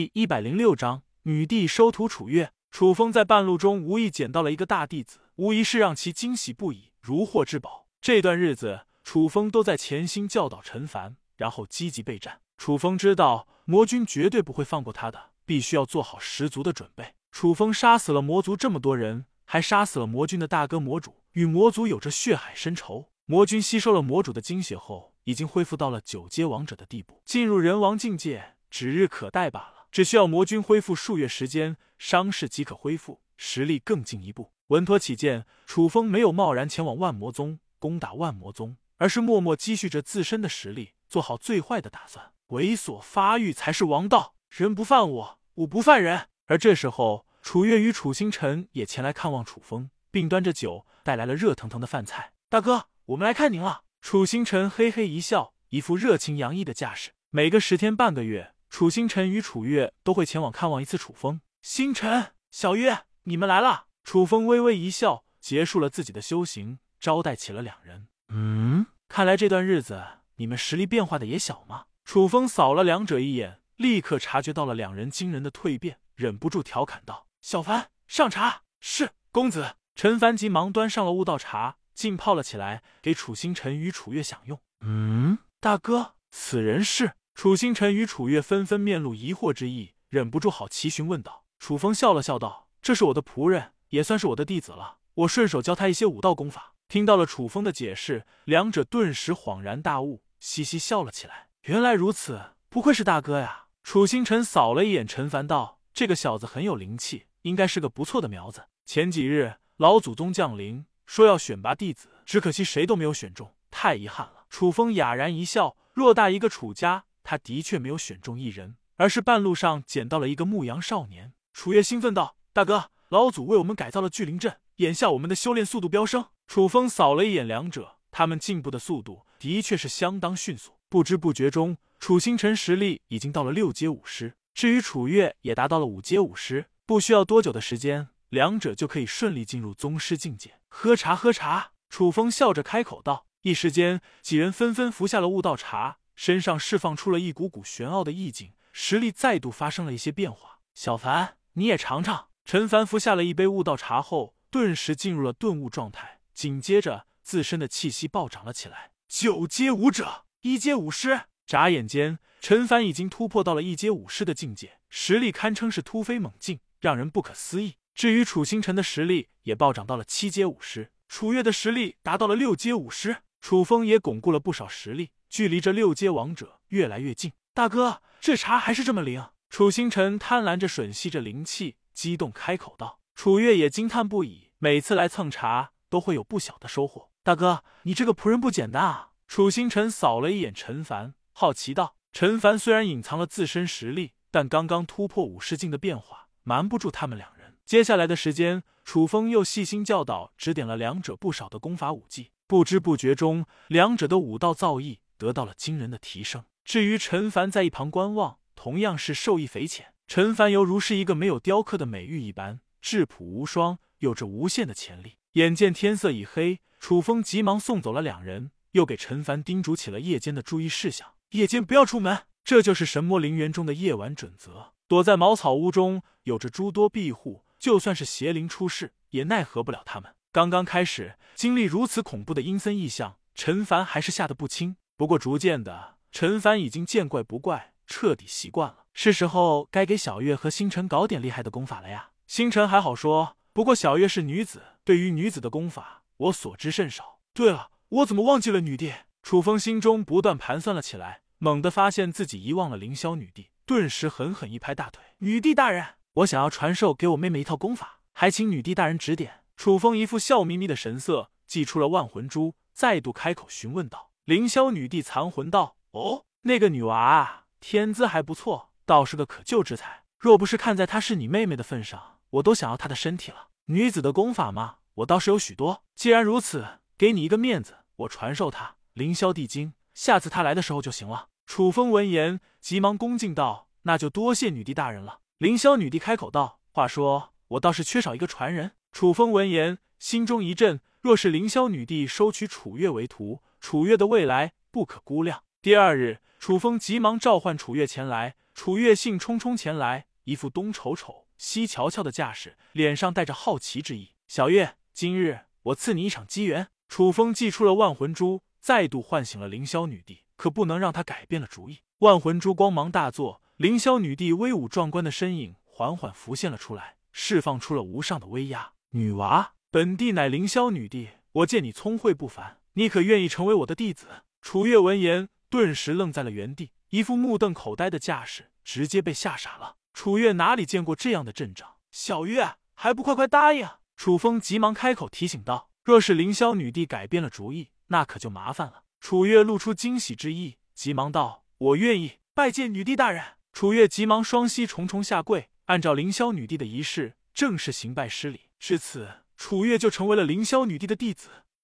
第一百零六章，女帝收徒楚月。楚风在半路中无意捡到了一个大弟子，无疑是让其惊喜不已，如获至宝。这段日子，楚风都在潜心教导陈凡，然后积极备战。楚风知道魔君绝对不会放过他的，必须要做好十足的准备。楚风杀死了魔族这么多人，还杀死了魔君的大哥魔主，与魔族有着血海深仇。魔君吸收了魔主的精血后，已经恢复到了九阶王者的地步，进入人王境界指日可待罢了。只需要魔君恢复数月时间，伤势即可恢复，实力更进一步。稳妥起见，楚风没有贸然前往万魔宗攻打万魔宗，而是默默积蓄着自身的实力，做好最坏的打算。猥琐发育才是王道，人不犯我，我不犯人。而这时候，楚月与楚星辰也前来看望楚风，并端着酒带来了热腾腾的饭菜。大哥，我们来看您了。楚星辰嘿嘿一笑，一副热情洋溢的架势。每个十天半个月。楚星辰与楚月都会前往看望一次楚风。星辰、小月，你们来了。楚风微微一笑，结束了自己的修行，招待起了两人。嗯，看来这段日子你们实力变化的也小嘛。楚风扫了两者一眼，立刻察觉到了两人惊人的蜕变，忍不住调侃道：“小凡，上茶。”是公子。陈凡急忙端上了悟道茶，浸泡了起来，给楚星辰与楚月享用。嗯，大哥，此人是？楚星辰与楚月纷纷面露疑惑之意，忍不住好奇询问道：“楚风笑了笑道：‘这是我的仆人，也算是我的弟子了。我顺手教他一些武道功法。’”听到了楚风的解释，两者顿时恍然大悟，嘻嘻笑了起来。原来如此，不愧是大哥呀！楚星辰扫了一眼陈凡，道：“这个小子很有灵气，应该是个不错的苗子。前几日老祖宗降临，说要选拔弟子，只可惜谁都没有选中，太遗憾了。”楚风哑然一笑：“偌大一个楚家。”他的确没有选中一人，而是半路上捡到了一个牧羊少年。楚月兴奋道：“大哥，老祖为我们改造了聚灵阵，眼下我们的修炼速度飙升。”楚风扫了一眼两者，他们进步的速度的确是相当迅速。不知不觉中，楚星辰实力已经到了六阶武师，至于楚月也达到了五阶武师。不需要多久的时间，两者就可以顺利进入宗师境界。喝茶，喝茶。楚风笑着开口道。一时间，几人纷纷服下了悟道茶。身上释放出了一股股玄奥的意境，实力再度发生了一些变化。小凡，你也尝尝。陈凡服下了一杯悟道茶后，顿时进入了顿悟状态，紧接着自身的气息暴涨了起来。九阶武者，一阶武师。眨眼间，陈凡已经突破到了一阶武师的境界，实力堪称是突飞猛进，让人不可思议。至于楚星辰的实力也暴涨到了七阶武师，楚月的实力达到了六阶武师，楚风也巩固了不少实力。距离这六阶王者越来越近，大哥，这茶还是这么灵。楚星辰贪婪着吮吸着灵气，激动开口道。楚月也惊叹不已，每次来蹭茶都会有不小的收获。大哥，你这个仆人不简单啊！楚星辰扫了一眼陈凡，好奇道。陈凡虽然隐藏了自身实力，但刚刚突破武士境的变化，瞒不住他们两人。接下来的时间，楚风又细心教导，指点了两者不少的功法武技。不知不觉中，两者的武道造诣。得到了惊人的提升。至于陈凡在一旁观望，同样是受益匪浅。陈凡犹如是一个没有雕刻的美玉一般，质朴无双，有着无限的潜力。眼见天色已黑，楚风急忙送走了两人，又给陈凡叮嘱起了夜间的注意事项：夜间不要出门，这就是神魔陵园中的夜晚准则。躲在茅草屋中，有着诸多庇护，就算是邪灵出世，也奈何不了他们。刚刚开始经历如此恐怖的阴森异象，陈凡还是吓得不轻。不过，逐渐的，陈凡已经见怪不怪，彻底习惯了。是时候该给小月和星辰搞点厉害的功法了呀。星辰还好说，不过小月是女子，对于女子的功法，我所知甚少。对了，我怎么忘记了女帝？楚风心中不断盘算了起来，猛地发现自己遗忘了凌霄女帝，顿时狠狠一拍大腿：“女帝大人，我想要传授给我妹妹一套功法，还请女帝大人指点。”楚风一副笑眯眯的神色，祭出了万魂珠，再度开口询问道。凌霄女帝残魂道：“哦，那个女娃啊，天资还不错，倒是个可救之才。若不是看在她是你妹妹的份上，我都想要她的身体了。女子的功法嘛，我倒是有许多。既然如此，给你一个面子，我传授她凌霄地经，下次她来的时候就行了。”楚风闻言，急忙恭敬道：“那就多谢女帝大人了。”凌霄女帝开口道：“话说，我倒是缺少一个传人。”楚风闻言，心中一震，若是凌霄女帝收取楚月为徒。楚月的未来不可估量。第二日，楚风急忙召唤楚月前来。楚月兴冲冲前来，一副东瞅瞅西瞧瞧的架势，脸上带着好奇之意。小月，今日我赐你一场机缘。楚风祭出了万魂珠，再度唤醒了凌霄女帝，可不能让她改变了主意。万魂珠光芒大作，凌霄女帝威武壮观的身影缓缓浮现了出来，释放出了无上的威压。女娃，本帝乃凌霄女帝，我见你聪慧不凡，你可愿意成为我的弟子？楚月闻言，顿时愣在了原地，一副目瞪口呆的架势，直接被吓傻了。楚月哪里见过这样的阵仗？小月还不快快答应！楚风急忙开口提醒道：“若是凌霄女帝改变了主意，那可就麻烦了。”楚月露出惊喜之意，急忙道：“我愿意拜见女帝大人。”楚月急忙双膝重重下跪，按照凌霄女帝的仪式，正式行拜施礼。至此，楚月就成为了凌霄女帝的弟子。